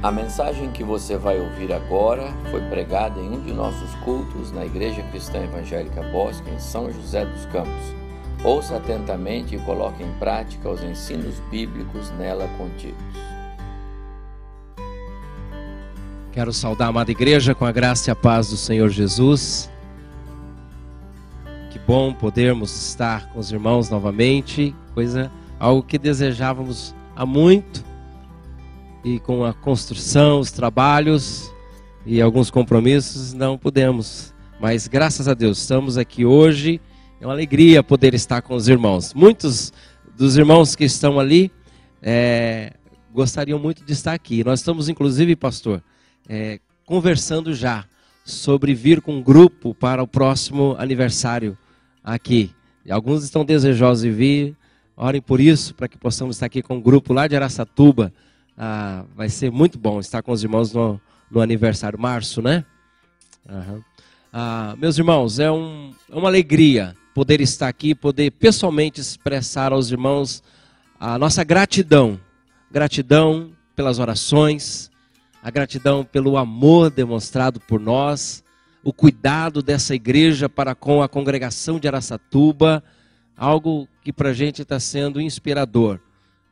A mensagem que você vai ouvir agora foi pregada em um de nossos cultos na Igreja Cristã Evangélica Bosque, em São José dos Campos. Ouça atentamente e coloque em prática os ensinos bíblicos nela contidos. Quero saudar a amada igreja com a graça e a paz do Senhor Jesus. Que bom podermos estar com os irmãos novamente, coisa algo que desejávamos há muito e com a construção, os trabalhos e alguns compromissos não pudemos. Mas graças a Deus estamos aqui hoje. É uma alegria poder estar com os irmãos. Muitos dos irmãos que estão ali é, gostariam muito de estar aqui. Nós estamos, inclusive, pastor, é, conversando já sobre vir com um grupo para o próximo aniversário aqui. Alguns estão desejosos de vir. Orem por isso, para que possamos estar aqui com um grupo lá de Araçatuba ah, vai ser muito bom estar com os irmãos no, no aniversário, março, né? Uhum. Ah, meus irmãos, é, um, é uma alegria poder estar aqui, poder pessoalmente expressar aos irmãos a nossa gratidão. Gratidão pelas orações, a gratidão pelo amor demonstrado por nós, o cuidado dessa igreja para com a congregação de Araçatuba, algo que para a gente está sendo inspirador.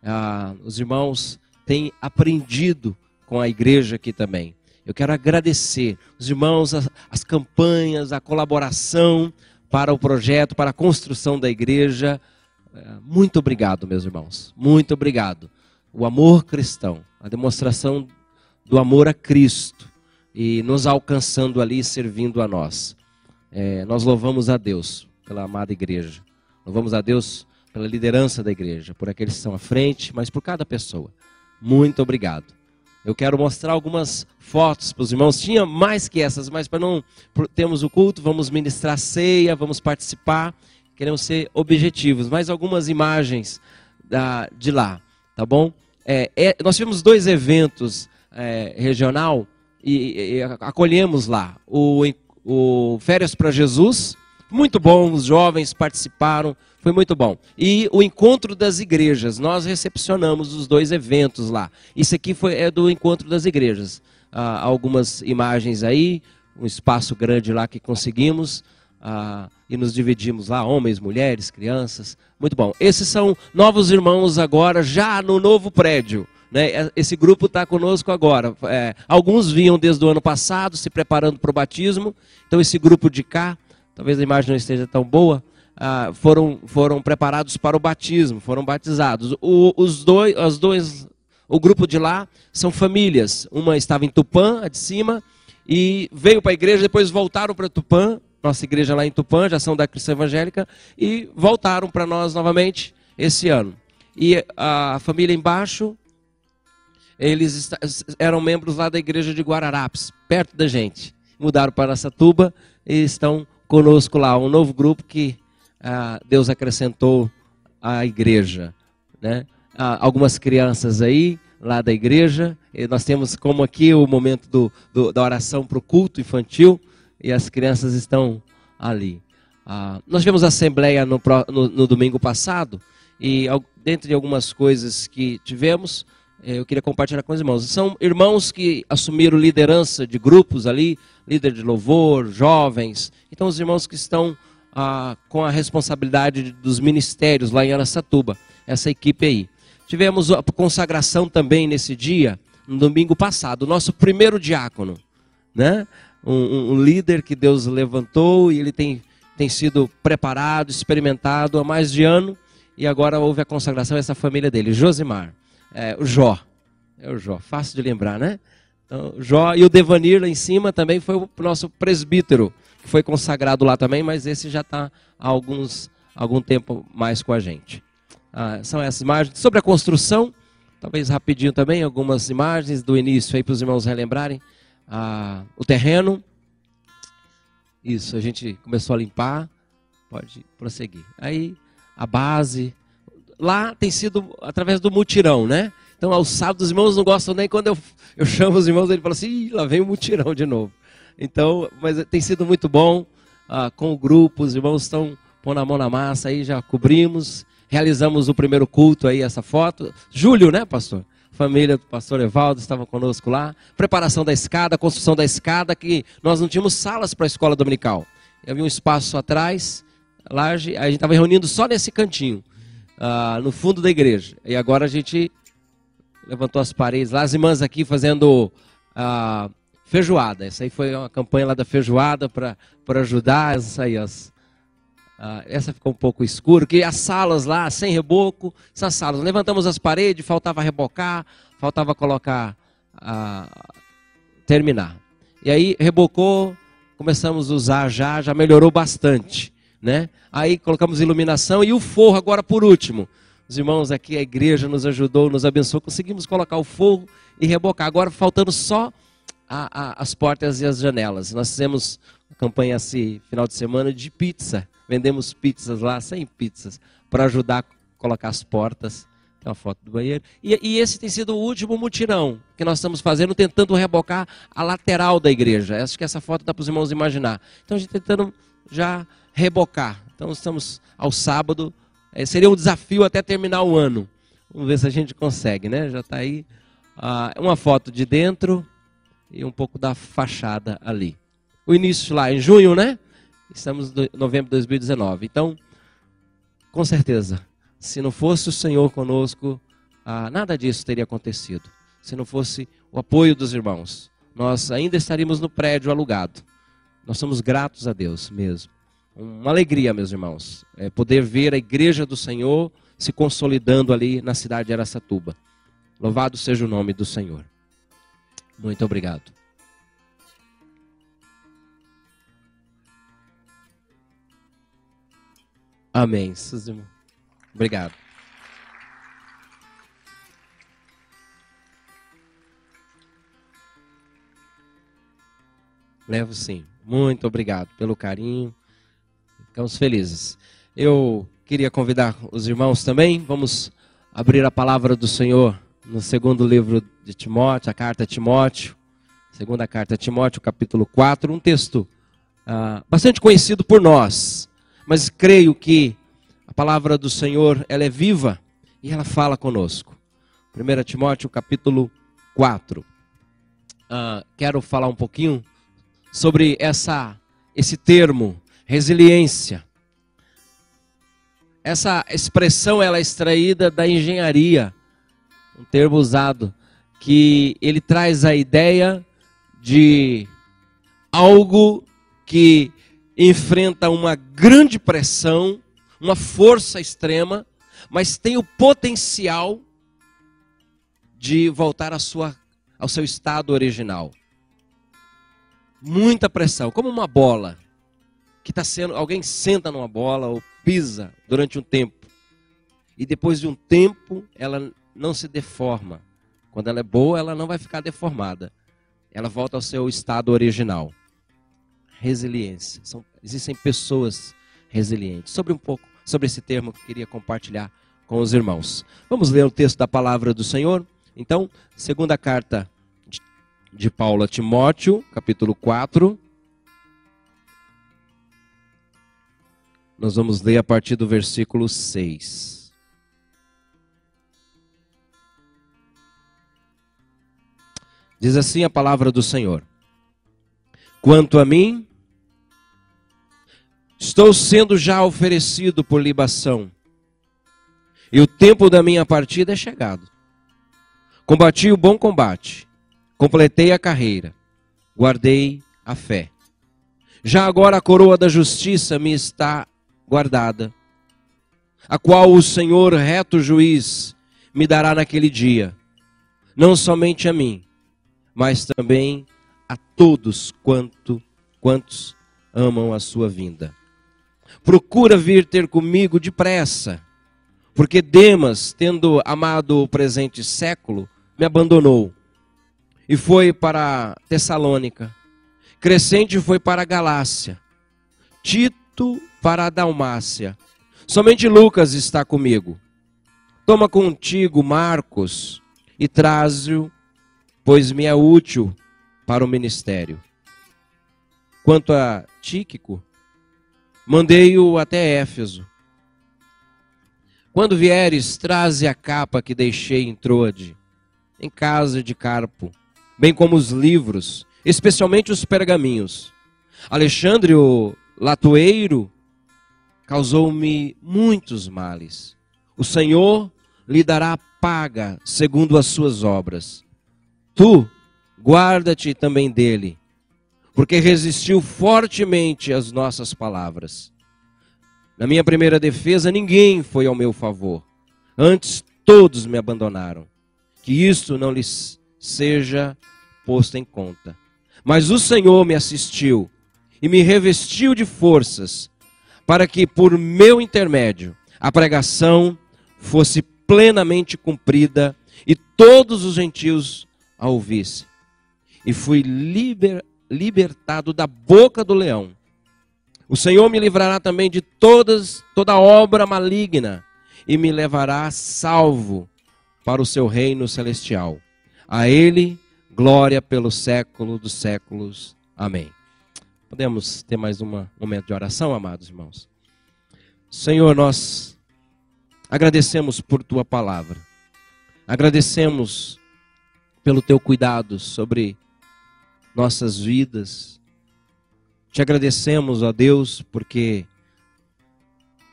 Ah, os irmãos tem aprendido com a igreja aqui também. Eu quero agradecer os irmãos, as, as campanhas, a colaboração para o projeto, para a construção da igreja. É, muito obrigado, meus irmãos. Muito obrigado. O amor cristão, a demonstração do amor a Cristo e nos alcançando ali, servindo a nós. É, nós louvamos a Deus pela amada igreja. Louvamos a Deus pela liderança da igreja, por aqueles que estão à frente, mas por cada pessoa. Muito obrigado. Eu quero mostrar algumas fotos para os irmãos. Tinha mais que essas, mas para não temos o culto, vamos ministrar ceia, vamos participar. Queremos ser objetivos. Mais algumas imagens da, de lá, tá bom? É, é, nós tivemos dois eventos é, regional e, e, acolhemos lá o, o Férias para Jesus. Muito bom, os jovens participaram, foi muito bom. E o encontro das igrejas, nós recepcionamos os dois eventos lá. Isso aqui foi, é do encontro das igrejas. Ah, algumas imagens aí, um espaço grande lá que conseguimos. Ah, e nos dividimos lá, homens, mulheres, crianças. Muito bom. Esses são novos irmãos agora, já no novo prédio. Né? É, esse grupo está conosco agora. É, alguns vinham desde o ano passado, se preparando para o batismo. Então, esse grupo de cá, talvez a imagem não esteja tão boa, ah, foram, foram preparados para o batismo, foram batizados. O, os dois, as dois, o grupo de lá são famílias. Uma estava em Tupã, a de cima, e veio para a igreja, depois voltaram para Tupã, nossa igreja lá em Tupã, já são da Cristã Evangélica, e voltaram para nós novamente esse ano. E a família embaixo, eles eram membros lá da igreja de Guararapes, perto da gente. Mudaram para Satuba e estão conosco lá, um novo grupo que ah, Deus acrescentou à igreja. Né? Ah, algumas crianças aí, lá da igreja, nós temos como aqui o momento do, do da oração para o culto infantil, e as crianças estão ali. Ah, nós tivemos assembleia no, no, no, domingo passado, e dentro de algumas coisas que tivemos, eu queria compartilhar com os irmãos. São irmãos que assumiram liderança de grupos ali, líder de louvor, jovens. Então, os irmãos que estão ah, com a responsabilidade dos ministérios lá em Aracatuba, essa equipe aí. Tivemos a consagração também nesse dia, no domingo passado, o nosso primeiro diácono, né? Um, um, líder que Deus levantou e ele tem, tem sido preparado, experimentado há mais de ano, e agora houve a consagração essa família dele, Josimar, é, o Jó, é o Jó, fácil de lembrar, né? Então, Jó e o Devanir lá em cima também foi o nosso presbítero, que foi consagrado lá também, mas esse já está há alguns, algum tempo mais com a gente. Ah, são essas imagens. Sobre a construção, talvez rapidinho também, algumas imagens do início aí para os irmãos relembrarem. Ah, o terreno, isso, a gente começou a limpar, pode prosseguir. Aí a base, lá tem sido através do mutirão, né? Então, aos sábados, os irmãos não gostam nem quando eu, eu chamo os irmãos, ele fala assim, lá vem o mutirão de novo. Então, mas tem sido muito bom ah, com o grupo, os irmãos estão pondo a mão na massa aí, já cobrimos, realizamos o primeiro culto aí, essa foto. Julho, né, pastor? família do pastor Evaldo estava conosco lá. Preparação da escada, construção da escada, que nós não tínhamos salas para a escola dominical. Havia um espaço atrás, large, a gente estava reunindo só nesse cantinho, uh, no fundo da igreja. E agora a gente levantou as paredes lá, as irmãs aqui fazendo uh, feijoada. Essa aí foi uma campanha lá da feijoada para ajudar essa aí, as, ah, essa ficou um pouco escuro, que as salas lá, sem reboco, essas salas, levantamos as paredes, faltava rebocar, faltava colocar, terminar. E aí rebocou, começamos a usar já, já melhorou bastante, né? Aí colocamos iluminação e o forro agora por último. Os irmãos aqui, a igreja nos ajudou, nos abençoou, conseguimos colocar o forro e rebocar. Agora faltando só a, a, as portas e as janelas. Nós fizemos uma campanha esse final de semana de pizza vendemos pizzas lá, 100 pizzas, para ajudar a colocar as portas. Tem uma foto do banheiro. E, e, esse tem sido o último mutirão que nós estamos fazendo, tentando rebocar a lateral da igreja. Acho que essa foto dá para os irmãos imaginar. Então a gente tentando já rebocar. Então estamos ao sábado. É, seria um desafio até terminar o ano. Vamos ver se a gente consegue, né? Já está aí ah, uma foto de dentro e um pouco da fachada ali. O início lá em junho, né? Estamos em novembro de 2019. Então, com certeza, se não fosse o Senhor conosco, ah, nada disso teria acontecido. Se não fosse o apoio dos irmãos, nós ainda estaríamos no prédio alugado. Nós somos gratos a Deus mesmo. Uma alegria, meus irmãos, é poder ver a igreja do Senhor se consolidando ali na cidade de Aracatuba. Louvado seja o nome do Senhor. Muito obrigado. Amém. Obrigado. Levo sim. Muito obrigado pelo carinho. Ficamos felizes. Eu queria convidar os irmãos também. Vamos abrir a palavra do Senhor no segundo livro de Timóteo, a carta a Timóteo. Segunda carta a Timóteo, capítulo 4. Um texto uh, bastante conhecido por nós mas creio que a palavra do Senhor ela é viva e ela fala conosco. 1 Timóteo capítulo 4. Uh, ah, quero falar um pouquinho sobre essa, esse termo, resiliência. Essa expressão ela é extraída da engenharia, um termo usado, que ele traz a ideia de algo que enfrenta uma grande pressão, uma força extrema, mas tem o potencial de voltar à sua, ao seu estado original. Muita pressão, como uma bola que está sendo, alguém senta numa bola ou pisa durante um tempo e depois de um tempo ela não se deforma. Quando ela é boa, ela não vai ficar deformada. Ela volta ao seu estado original resiliência. São, existem pessoas resilientes. Sobre um pouco sobre esse termo que eu queria compartilhar com os irmãos. Vamos ler o texto da palavra do Senhor? Então, segunda carta de, Paulo a Timóteo, capítulo 4. Nós vamos ler a partir do versículo 6. Diz assim a palavra do Senhor: Quanto a mim, Estou sendo já oferecido por libação, e o tempo da minha partida é chegado. Combati o bom combate, completei a carreira, guardei a fé. Já agora a coroa da justiça me está guardada, a qual o Senhor, reto juiz, me dará naquele dia, não somente a mim, mas também a todos quanto, quantos amam a sua vinda. Procura vir ter comigo depressa, porque Demas, tendo amado o presente século, me abandonou e foi para Tessalônica. Crescente foi para Galácia, Tito para a Dalmácia. Somente Lucas está comigo. Toma contigo Marcos e traze-o, pois me é útil para o ministério. Quanto a Tíquico, Mandei-o até Éfeso. Quando vieres, traze a capa que deixei em Troade, em casa de Carpo, bem como os livros, especialmente os pergaminhos. Alexandre, o latoeiro, causou-me muitos males. O Senhor lhe dará paga segundo as suas obras. Tu, guarda-te também dele, porque resistiu fortemente às nossas palavras. Na minha primeira defesa, ninguém foi ao meu favor. Antes, todos me abandonaram. Que isto não lhes seja posto em conta. Mas o Senhor me assistiu e me revestiu de forças, para que, por meu intermédio, a pregação fosse plenamente cumprida e todos os gentios a ouvissem. E fui liber, libertado da boca do leão. O Senhor me livrará também de todas toda obra maligna e me levará salvo para o seu reino celestial. A ele glória pelo século dos séculos. Amém. Podemos ter mais um momento de oração, amados irmãos. Senhor, nós agradecemos por tua palavra. Agradecemos pelo teu cuidado sobre nossas vidas. Te agradecemos, ó Deus, porque,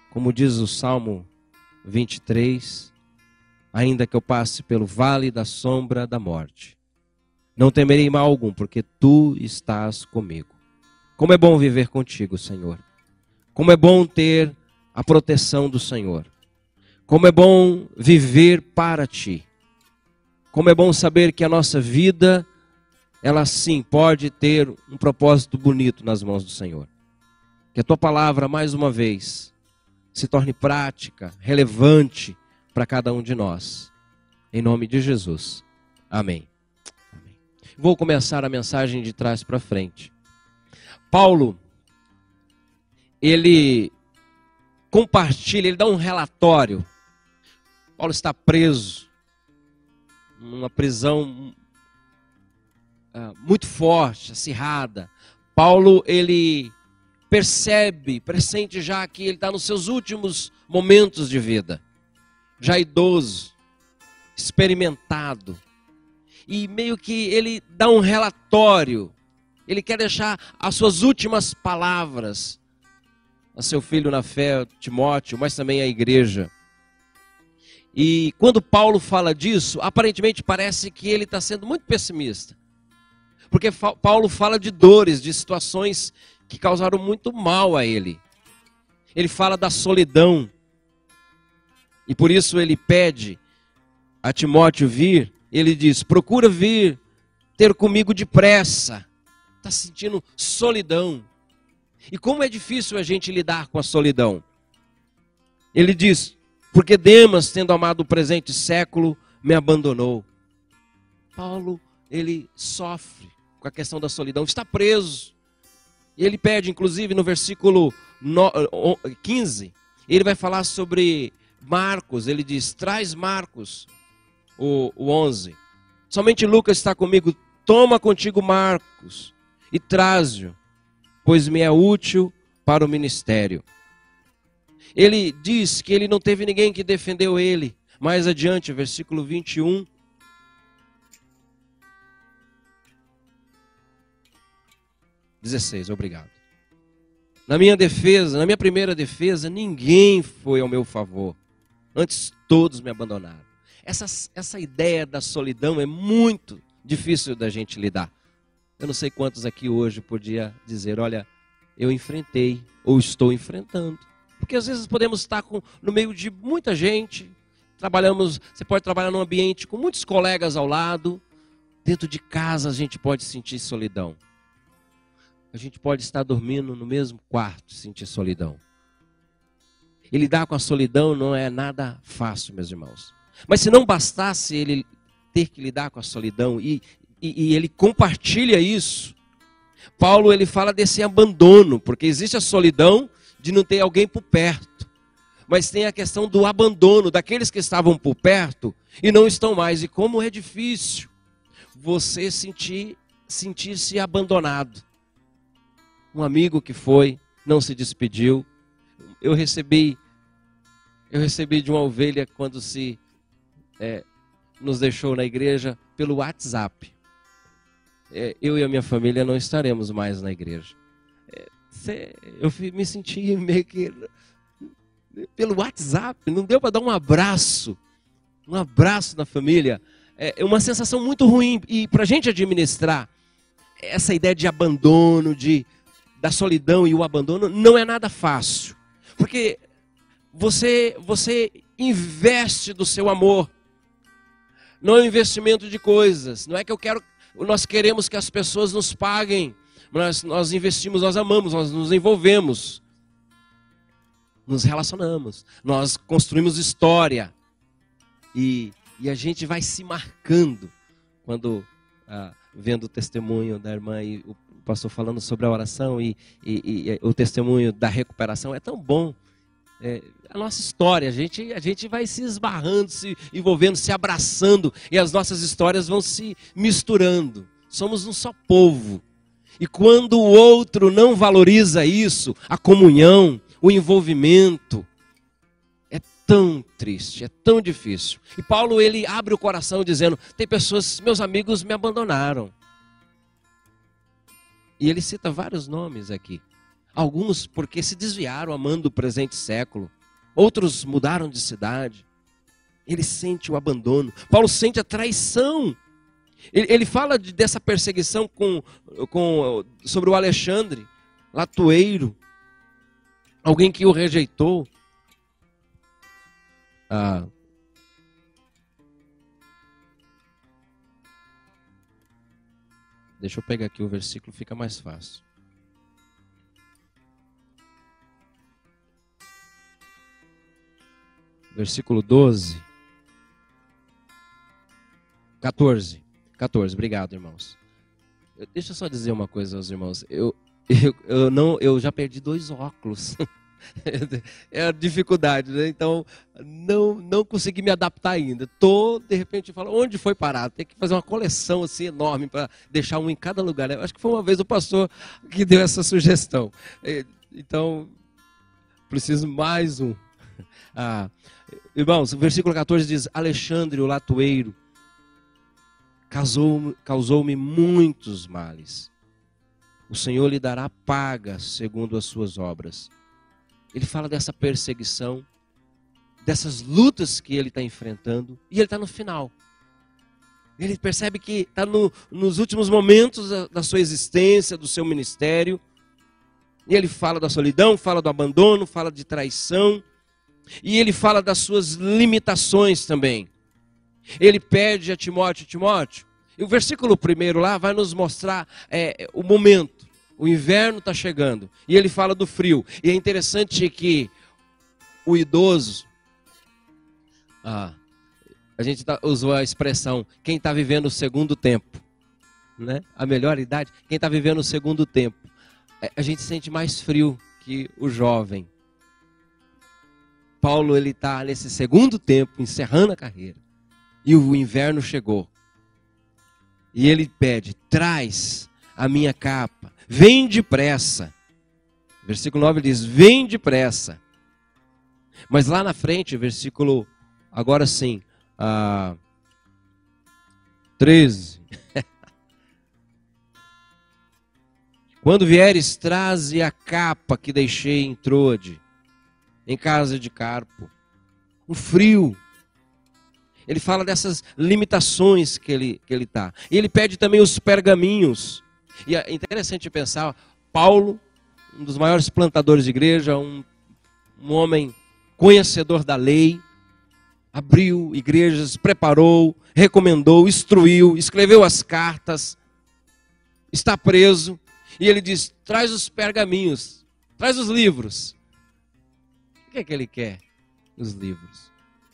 como diz o Salmo 23, ainda que eu passe pelo vale da sombra da morte, não temerei mal algum, porque tu estás comigo. Como é bom viver contigo, Senhor. Como é bom ter a proteção do Senhor. Como é bom viver para ti. Como é bom saber que a nossa vida, ela sim pode ter um propósito bonito nas mãos do Senhor. Que a tua palavra, mais uma vez, se torne prática, relevante para cada um de nós. Em nome de Jesus. Amém. Amém. Vou começar a mensagem de trás para frente. Paulo, ele compartilha, ele dá um relatório. Paulo está preso, numa prisão uh, muito forte, acirrada. Paulo, ele percebe, pressente já que ele está nos seus últimos momentos de vida, já idoso, experimentado. E meio que ele dá um relatório ele quer deixar as suas últimas palavras a seu filho na fé, Timóteo, mas também à igreja. E quando Paulo fala disso, aparentemente parece que ele está sendo muito pessimista. Porque Paulo fala de dores, de situações que causaram muito mal a ele. Ele fala da solidão. E por isso ele pede a Timóteo vir. Ele diz: procura vir ter comigo depressa está sentindo solidão. E como é difícil a gente lidar com a solidão. Ele diz: Porque Demas, tendo amado o presente século, me abandonou. Paulo, ele sofre com a questão da solidão, está preso. E ele pede, inclusive, no versículo 15, ele vai falar sobre Marcos. Ele diz: Traz Marcos, o, o 11. Somente Lucas está comigo. Toma contigo Marcos e traze-o, pois me é útil para o ministério. Ele diz que ele não teve ninguém que defendeu ele. Mais adiante, versículo 21. Dezesseis, obrigado. Na minha defesa, na minha primeira defesa, ninguém foi ao meu favor. Antes todos me abandonaram. Essa, essa ideia da solidão é muito difícil da gente lidar. Eu não sei quantos aqui hoje podia dizer, olha, eu enfrentei ou estou enfrentando. Porque às vezes podemos estar com, no meio de muita gente, trabalhamos, você pode trabalhar num ambiente com muitos colegas ao lado, dentro de casa a gente pode sentir solidão. A gente pode estar dormindo no mesmo quarto e sentir solidão. E lidar com a solidão não é nada fácil, meus irmãos. Mas se não bastasse ele ter que lidar com a solidão e, e, e ele compartilha isso. Paulo ele fala desse abandono, porque existe a solidão de não ter alguém por perto. Mas tem a questão do abandono daqueles que estavam por perto e não estão mais. E como é difícil você sentir sentir-se abandonado. Um amigo que foi, não se despediu. Eu recebi eu recebi de uma ovelha quando se é, nos deixou na igreja pelo WhatsApp. É, eu e a minha família não estaremos mais na igreja. É, eu me senti meio que pelo WhatsApp, não deu para dar um abraço, um abraço na família. É uma sensação muito ruim e para a gente administrar essa ideia de abandono, de da solidão e o abandono não é nada fácil, porque você você investe do seu amor, não é um investimento de coisas. Não é que eu quero, nós queremos que as pessoas nos paguem, nós, nós investimos, nós amamos, nós nos envolvemos, nos relacionamos, nós construímos história e, e a gente vai se marcando quando ah, vendo o testemunho da irmã e o pastor falando sobre a oração e, e, e o testemunho da recuperação é tão bom. É, a nossa história, a gente, a gente vai se esbarrando, se envolvendo, se abraçando e as nossas histórias vão se misturando. Somos um só povo. E quando o outro não valoriza isso, a comunhão, o envolvimento, é tão triste, é tão difícil. E Paulo ele abre o coração dizendo: tem pessoas, meus amigos me abandonaram. E ele cita vários nomes aqui. Alguns porque se desviaram amando o presente século. Outros mudaram de cidade. Ele sente o abandono. Paulo sente a traição. Ele, ele fala de, dessa perseguição com, com, sobre o Alexandre, latoeiro. Alguém que o rejeitou. Ah, Deixa eu pegar aqui o versículo, fica mais fácil. Versículo 12. 14. 14. Obrigado, irmãos. Deixa eu só dizer uma coisa aos irmãos. Eu, eu, eu, não, eu já perdi dois óculos. é a dificuldade, né? Então, não, não consegui me adaptar ainda. Tô, de repente, falo, onde foi parado? Tem que fazer uma coleção assim enorme para deixar um em cada lugar. Eu acho que foi uma vez o pastor que deu essa sugestão. É, então, preciso mais um. Ah, irmãos, o versículo 14 diz: Alexandre, o latoeiro, causou-me causou muitos males. O Senhor lhe dará paga segundo as suas obras ele fala dessa perseguição, dessas lutas que ele está enfrentando, e ele está no final. Ele percebe que está no, nos últimos momentos da, da sua existência, do seu ministério. E ele fala da solidão, fala do abandono, fala de traição. E ele fala das suas limitações também. Ele pede a Timóteo, Timóteo, e o versículo primeiro lá vai nos mostrar é, o momento. O inverno está chegando. E ele fala do frio. E é interessante que o idoso. Ah, a gente tá, usou a expressão quem está vivendo o segundo tempo. Né? A melhor idade, quem está vivendo o segundo tempo. É, a gente sente mais frio que o jovem. Paulo ele está nesse segundo tempo, encerrando a carreira. E o inverno chegou. E ele pede: traz a minha capa, Vem depressa. Versículo 9 diz: Vem depressa. Mas lá na frente, versículo, agora sim, ah, 13. Quando vieres, traze a capa que deixei em Trode, em casa de Carpo. O frio. Ele fala dessas limitações que ele. Que ele tá. E ele pede também os pergaminhos. E é interessante pensar, Paulo, um dos maiores plantadores de igreja, um, um homem conhecedor da lei, abriu igrejas, preparou, recomendou, instruiu, escreveu as cartas, está preso, e ele diz: traz os pergaminhos, traz os livros. Que é que ele quer? Os livros.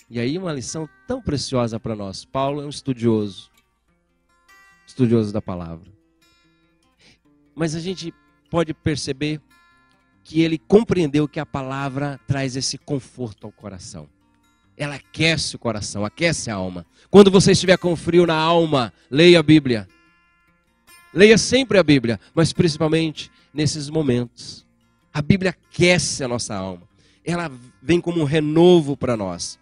E aí uma lição tão preciosa para nós. Paulo é um estudioso, estudioso da palavra mas a gente pode perceber que ele compreendeu que a palavra traz esse conforto ao coração. Ela aquece o coração, aquece a alma. Quando você estiver com frio na alma, leia a Bíblia. Leia sempre a Bíblia, mas principalmente nesses momentos. A Bíblia aquece a nossa alma. Ela vem como um renovo para nós.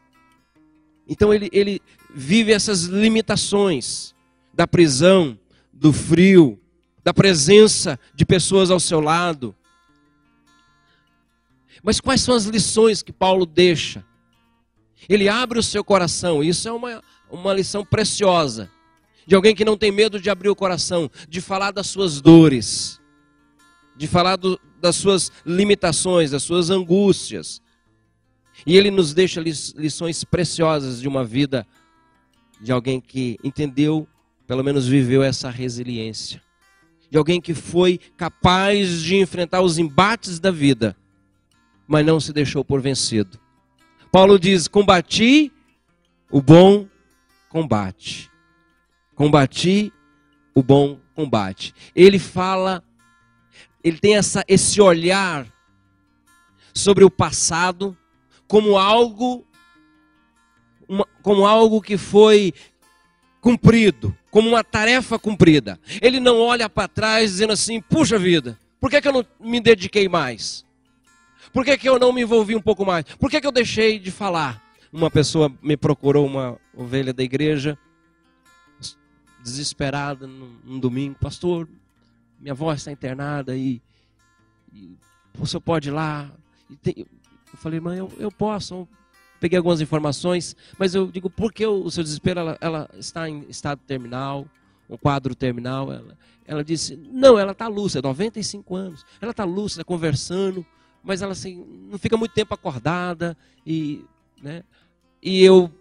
Então ele, ele vive essas limitações da prisão, do frio, da presença de pessoas ao seu lado. Mas quais são as lições que Paulo deixa? Ele abre o seu coração, isso é uma, uma lição preciosa. De alguém que não tem medo de abrir o coração, de falar das suas dores, de falar do, das suas limitações, das suas angústias. E ele nos deixa lições preciosas de uma vida de alguém que entendeu, pelo menos viveu essa resiliência. De alguém que foi capaz de enfrentar os embates da vida, mas não se deixou por vencido. Paulo diz: Combati o bom combate. Combati o bom combate. Ele fala, ele tem essa, esse olhar sobre o passado como algo uma, como algo que foi cumprido, como uma tarefa cumprida. Ele não olha para trás dizendo assim: puxa vida, por que, que eu não me dediquei mais? Por que, que eu não me envolvi um pouco mais? Por que, que eu deixei de falar? Uma pessoa me procurou, uma ovelha da igreja, desesperada num, num domingo, pastor, minha avó está internada e, e senhor pode ir lá? Tem, eu falei, mãe, eu, eu posso, peguei algumas informações, mas eu digo, por que o seu desespero? Ela, ela está em estado terminal, um quadro terminal. Ela, ela disse, não, ela está lúcida, 95 anos. Ela está lúcida, conversando, mas ela assim, não fica muito tempo acordada. E, né, e eu,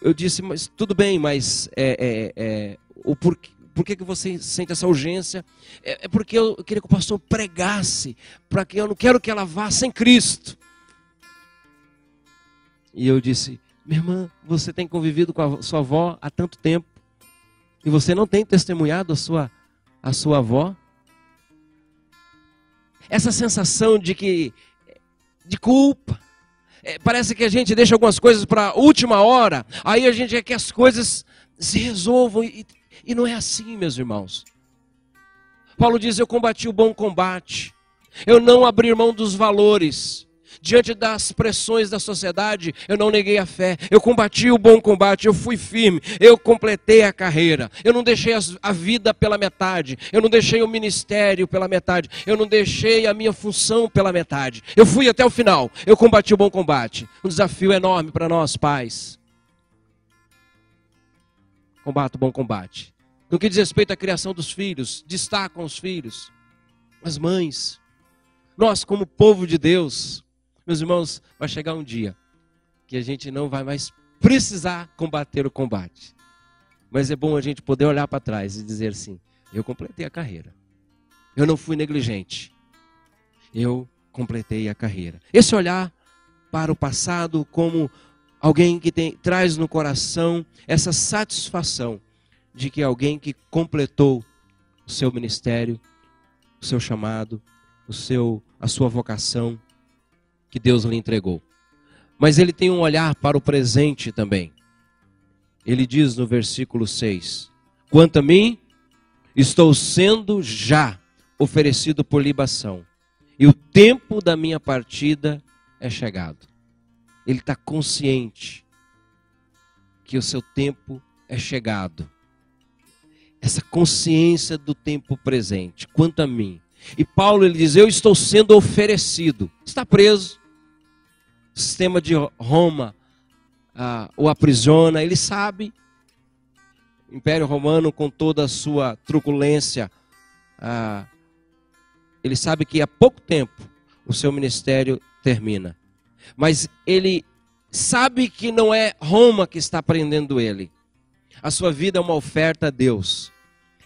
eu disse, mas tudo bem, mas é, é, é, o porquê, por que, que você sente essa urgência? É, é porque eu queria que o pastor pregasse, para que eu não quero que ela vá sem Cristo. E eu disse: Minha irmã, você tem convivido com a sua avó há tanto tempo e você não tem testemunhado a sua, a sua avó? Essa sensação de que de culpa. É, parece que a gente deixa algumas coisas para a última hora, aí a gente quer que as coisas se resolvam e, e não é assim, meus irmãos. Paulo diz: Eu combati o bom combate, eu não abri mão dos valores, Diante das pressões da sociedade, eu não neguei a fé. Eu combati o bom combate, eu fui firme, eu completei a carreira. Eu não deixei a vida pela metade, eu não deixei o ministério pela metade, eu não deixei a minha função pela metade. Eu fui até o final, eu combati o bom combate. Um desafio enorme para nós, pais. Combate o bom combate. No que diz respeito à criação dos filhos, destacam os filhos, as mães. Nós, como povo de Deus, meus irmãos, vai chegar um dia que a gente não vai mais precisar combater o combate. Mas é bom a gente poder olhar para trás e dizer assim: eu completei a carreira. Eu não fui negligente. Eu completei a carreira. Esse olhar para o passado como alguém que tem, traz no coração essa satisfação de que alguém que completou o seu ministério, o seu chamado, o seu, a sua vocação, que Deus lhe entregou. Mas ele tem um olhar para o presente também. Ele diz no versículo 6: Quanto a mim, estou sendo já oferecido por libação, e o tempo da minha partida é chegado. Ele está consciente que o seu tempo é chegado. Essa consciência do tempo presente. Quanto a mim, e Paulo ele diz: Eu estou sendo oferecido. Está preso. O sistema de Roma ah, o aprisiona. Ele sabe. O Império Romano, com toda a sua truculência, ah, ele sabe que há pouco tempo o seu ministério termina. Mas ele sabe que não é Roma que está prendendo ele. A sua vida é uma oferta a Deus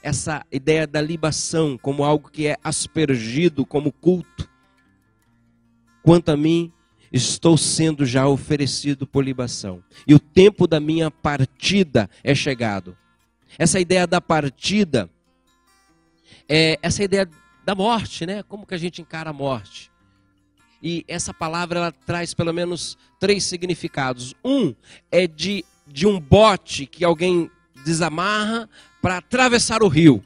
essa ideia da libação como algo que é aspergido como culto. Quanto a mim, estou sendo já oferecido por libação, e o tempo da minha partida é chegado. Essa ideia da partida é essa ideia da morte, né? Como que a gente encara a morte? E essa palavra ela traz pelo menos três significados. Um é de, de um bote que alguém desamarra para atravessar o rio.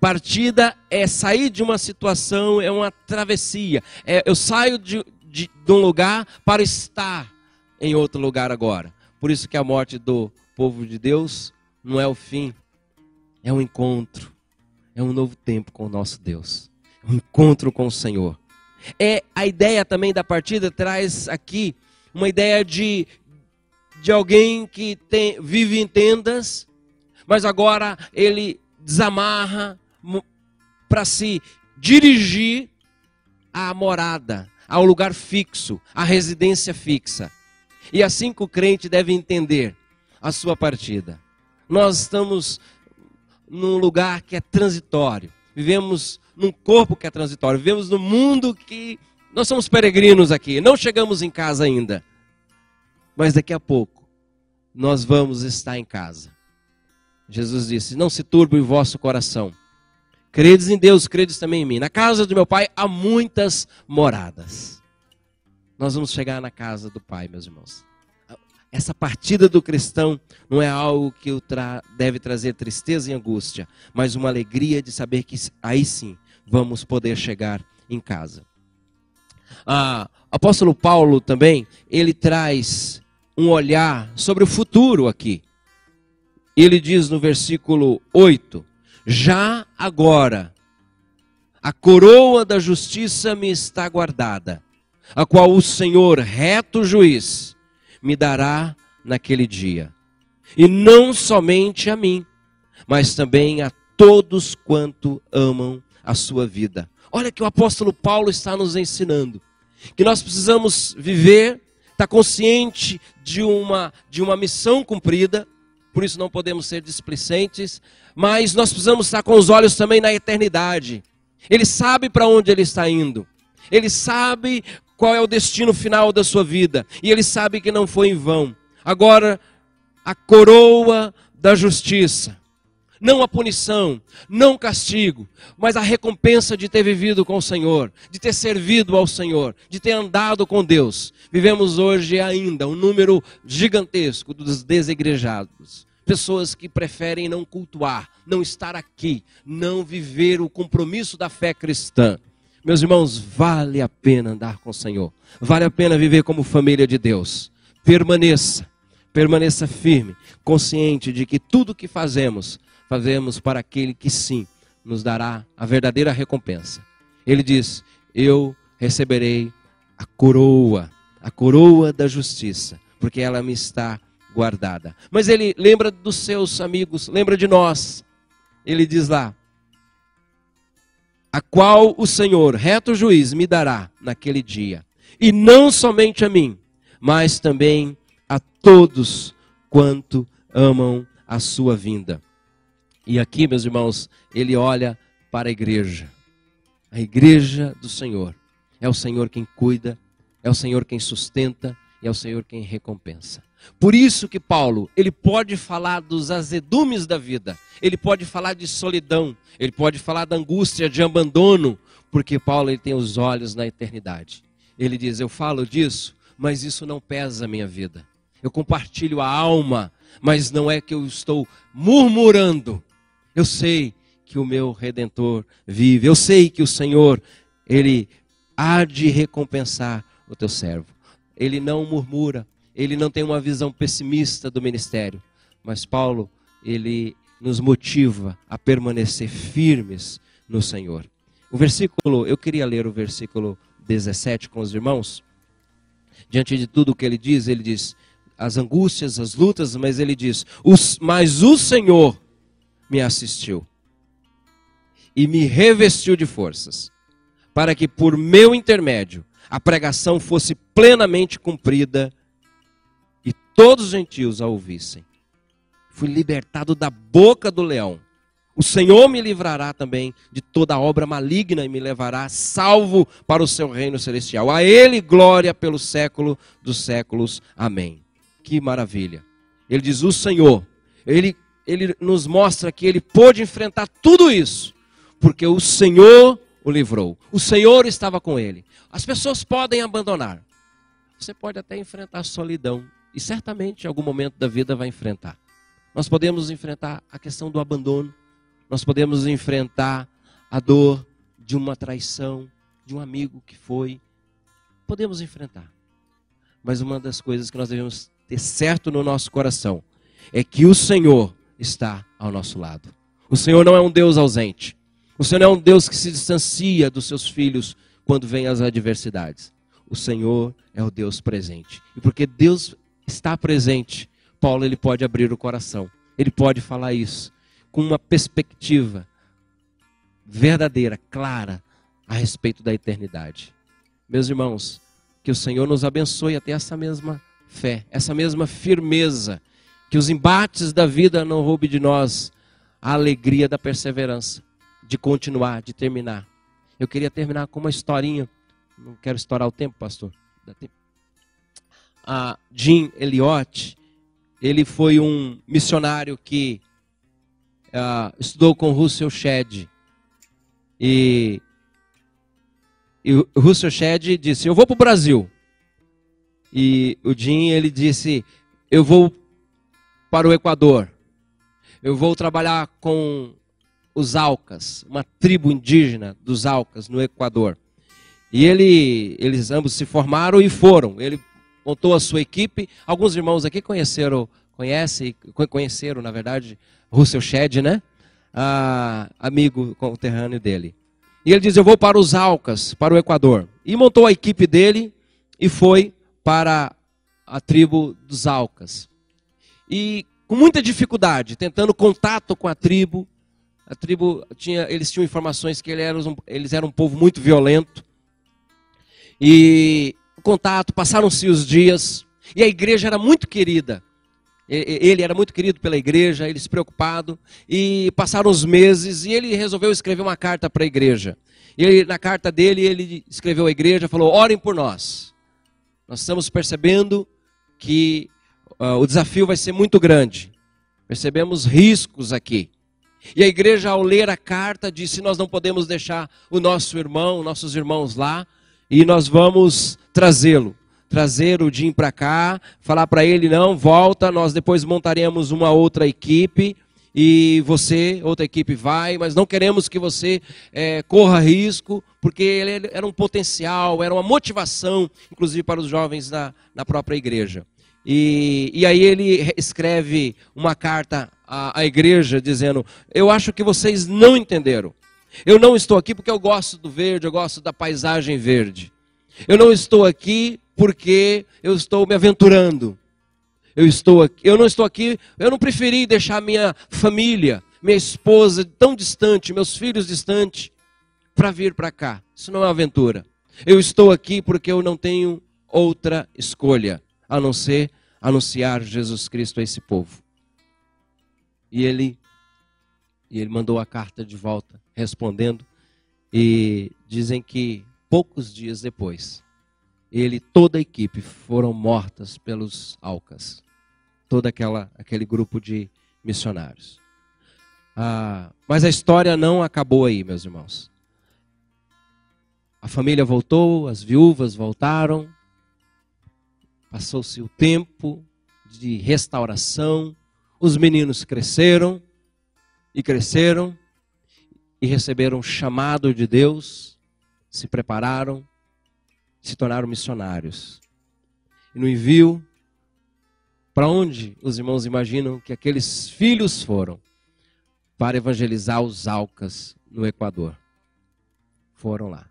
Partida é sair de uma situação, é uma travessia. É, eu saio de, de, de um lugar para estar em outro lugar agora. Por isso que a morte do povo de Deus não é o fim, é um encontro, é um novo tempo com o nosso Deus, um encontro com o Senhor. É a ideia também da partida traz aqui uma ideia de de alguém que tem, vive em tendas, mas agora ele desamarra para se dirigir à morada, ao lugar fixo, à residência fixa. E assim que o crente deve entender a sua partida. Nós estamos num lugar que é transitório. Vivemos num corpo que é transitório. Vivemos num mundo que nós somos peregrinos aqui. Não chegamos em casa ainda. Mas daqui a pouco nós vamos estar em casa. Jesus disse: Não se turbe o vosso coração. Credes em Deus, credes também em mim. Na casa do meu pai há muitas moradas. Nós vamos chegar na casa do pai, meus irmãos. Essa partida do cristão não é algo que tra deve trazer tristeza e angústia, mas uma alegria de saber que aí sim vamos poder chegar em casa. Ah, apóstolo Paulo também, ele traz um olhar sobre o futuro aqui. Ele diz no versículo 8: Já agora a coroa da justiça me está guardada, a qual o Senhor, reto juiz, me dará naquele dia. E não somente a mim, mas também a todos quanto amam a sua vida. Olha que o apóstolo Paulo está nos ensinando que nós precisamos viver, estar tá consciente de uma de uma missão cumprida, por isso não podemos ser displicentes, mas nós precisamos estar com os olhos também na eternidade. Ele sabe para onde ele está indo. Ele sabe qual é o destino final da sua vida, e ele sabe que não foi em vão. Agora, a coroa da justiça não a punição, não o castigo, mas a recompensa de ter vivido com o Senhor, de ter servido ao Senhor, de ter andado com Deus. Vivemos hoje ainda um número gigantesco dos desigrejados. Pessoas que preferem não cultuar, não estar aqui, não viver o compromisso da fé cristã. Meus irmãos, vale a pena andar com o Senhor, vale a pena viver como família de Deus. Permaneça, permaneça firme, consciente de que tudo que fazemos fazemos para aquele que sim nos dará a verdadeira recompensa. Ele diz: Eu receberei a coroa, a coroa da justiça, porque ela me está guardada. Mas ele lembra dos seus amigos, lembra de nós. Ele diz lá: A qual o Senhor, reto juiz, me dará naquele dia, e não somente a mim, mas também a todos quanto amam a sua vinda. E aqui, meus irmãos, ele olha para a igreja. A igreja do Senhor. É o Senhor quem cuida, é o Senhor quem sustenta e é o Senhor quem recompensa. Por isso que Paulo, ele pode falar dos azedumes da vida, ele pode falar de solidão, ele pode falar da angústia, de abandono, porque Paulo ele tem os olhos na eternidade. Ele diz: Eu falo disso, mas isso não pesa a minha vida. Eu compartilho a alma, mas não é que eu estou murmurando, eu sei que o meu redentor vive. Eu sei que o Senhor, ele há de recompensar o teu servo. Ele não murmura, ele não tem uma visão pessimista do ministério. Mas Paulo, ele nos motiva a permanecer firmes no Senhor. O versículo, eu queria ler o versículo 17 com os irmãos. Diante de tudo o que ele diz, ele diz as angústias, as lutas, mas ele diz: Mas o Senhor me assistiu e me revestiu de forças, para que por meu intermédio a pregação fosse plenamente cumprida e todos os gentios a ouvissem. Fui libertado da boca do leão. O Senhor me livrará também de toda obra maligna e me levará salvo para o seu reino celestial. A Ele glória pelo século dos séculos. Amém. Que maravilha. Ele diz: O Senhor, Ele ele nos mostra que ele pôde enfrentar tudo isso, porque o Senhor o livrou. O Senhor estava com ele. As pessoas podem abandonar. Você pode até enfrentar a solidão, e certamente em algum momento da vida vai enfrentar. Nós podemos enfrentar a questão do abandono, nós podemos enfrentar a dor de uma traição, de um amigo que foi. Podemos enfrentar. Mas uma das coisas que nós devemos ter certo no nosso coração é que o Senhor está ao nosso lado. O Senhor não é um Deus ausente. O Senhor não é um Deus que se distancia dos seus filhos quando vêm as adversidades. O Senhor é o Deus presente. E porque Deus está presente, Paulo ele pode abrir o coração. Ele pode falar isso com uma perspectiva verdadeira, clara a respeito da eternidade. Meus irmãos, que o Senhor nos abençoe a ter essa mesma fé, essa mesma firmeza, que os embates da vida não roubem de nós a alegria da perseverança, de continuar, de terminar. Eu queria terminar com uma historinha, não quero estourar o tempo, pastor. A Jim Elliot, ele foi um missionário que uh, estudou com Russell Shedd. E e Russell Shedd disse: Eu vou para o Brasil. E o Jim ele disse: Eu vou para o Equador. Eu vou trabalhar com os Alcas, uma tribo indígena dos Alcas no Equador. E ele, eles ambos se formaram e foram. Ele montou a sua equipe. Alguns irmãos aqui conheceram, conhecem, conheceram na verdade, Russell Shedd, né? Ah, amigo conterrâneo dele. E ele diz: Eu vou para os Alcas, para o Equador. E montou a equipe dele e foi para a tribo dos Alcas. E com muita dificuldade, tentando contato com a tribo. A tribo tinha, eles tinham informações que eles eram, eles eram um povo muito violento. E contato, passaram-se os dias, e a igreja era muito querida. Ele era muito querido pela igreja, ele se preocupado, e passaram os meses e ele resolveu escrever uma carta para a igreja. E ele, na carta dele, ele escreveu à igreja, falou: orem por nós. Nós estamos percebendo que uh, o desafio vai ser muito grande. Percebemos riscos aqui. E a igreja, ao ler a carta, disse: Nós não podemos deixar o nosso irmão, nossos irmãos lá, e nós vamos trazê-lo trazer o Jim para cá, falar para ele não, volta, nós depois montaremos uma outra equipe e você, outra equipe vai, mas não queremos que você é, corra risco, porque ele era um potencial, era uma motivação, inclusive para os jovens da, na própria igreja. E, e aí ele escreve uma carta à, à igreja dizendo: Eu acho que vocês não entenderam. Eu não estou aqui porque eu gosto do verde, eu gosto da paisagem verde. Eu não estou aqui porque eu estou me aventurando. Eu estou aqui, eu não estou aqui, eu não preferi deixar minha família, minha esposa tão distante, meus filhos distantes, para vir para cá. Isso não é aventura. Eu estou aqui porque eu não tenho outra escolha a não ser anunciar Jesus Cristo a esse povo. E ele e ele mandou a carta de volta respondendo e dizem que poucos dias depois ele toda a equipe foram mortas pelos Alcas. Toda aquela aquele grupo de missionários. Ah, mas a história não acabou aí, meus irmãos. A família voltou, as viúvas voltaram. Passou-se o tempo de restauração. Os meninos cresceram e cresceram e receberam um chamado de Deus, se prepararam se tornaram missionários. E no envio, para onde os irmãos imaginam que aqueles filhos foram? Para evangelizar os Alcas no Equador. Foram lá.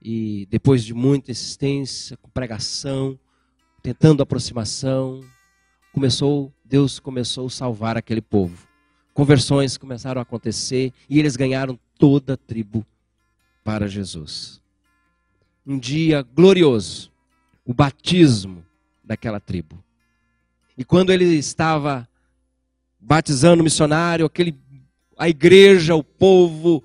E depois de muita insistência, com pregação, tentando aproximação, começou, Deus começou a salvar aquele povo. Conversões começaram a acontecer e eles ganharam toda a tribo para Jesus um dia glorioso, o batismo daquela tribo. E quando ele estava batizando o missionário, aquele, a igreja, o povo,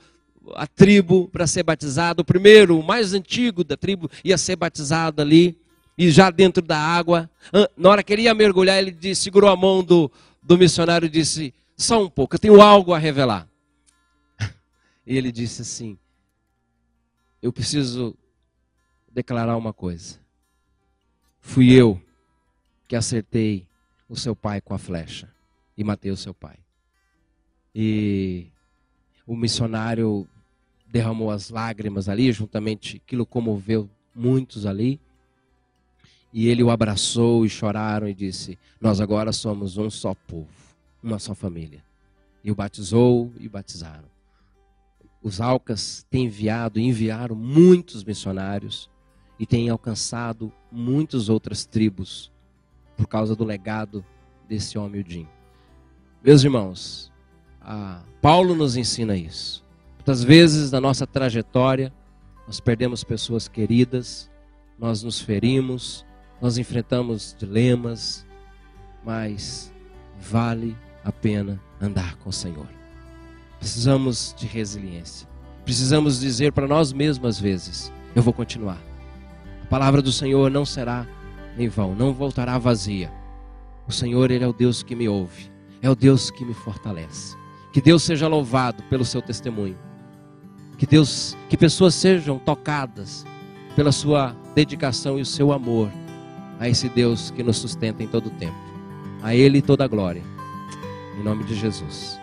a tribo para ser batizado, o primeiro, o mais antigo da tribo, ia ser batizado ali, e já dentro da água. Na hora que ele ia mergulhar, ele disse, segurou a mão do, do missionário e disse: Só um pouco, eu tenho algo a revelar. E ele disse assim: Eu preciso declarar uma coisa. Fui eu que acertei o seu pai com a flecha e matei o seu pai. E o missionário derramou as lágrimas ali, juntamente aquilo comoveu muitos ali. E ele o abraçou e choraram e disse: Nós agora somos um só povo, uma só família. E o batizou e batizaram. Os Alcas têm enviado e enviaram muitos missionários e têm alcançado muitas outras tribos por causa do legado desse homem, o Jim. Meus irmãos, Paulo nos ensina isso. Muitas vezes na nossa trajetória, nós perdemos pessoas queridas, nós nos ferimos, nós enfrentamos dilemas, mas vale a pena andar com o Senhor. Precisamos de resiliência. Precisamos dizer para nós mesmos às vezes: eu vou continuar. A palavra do Senhor não será em vão, não voltará vazia. O Senhor, ele é o Deus que me ouve, é o Deus que me fortalece. Que Deus seja louvado pelo seu testemunho. Que Deus, que pessoas sejam tocadas pela sua dedicação e o seu amor a esse Deus que nos sustenta em todo o tempo. A Ele toda a glória. Em nome de Jesus.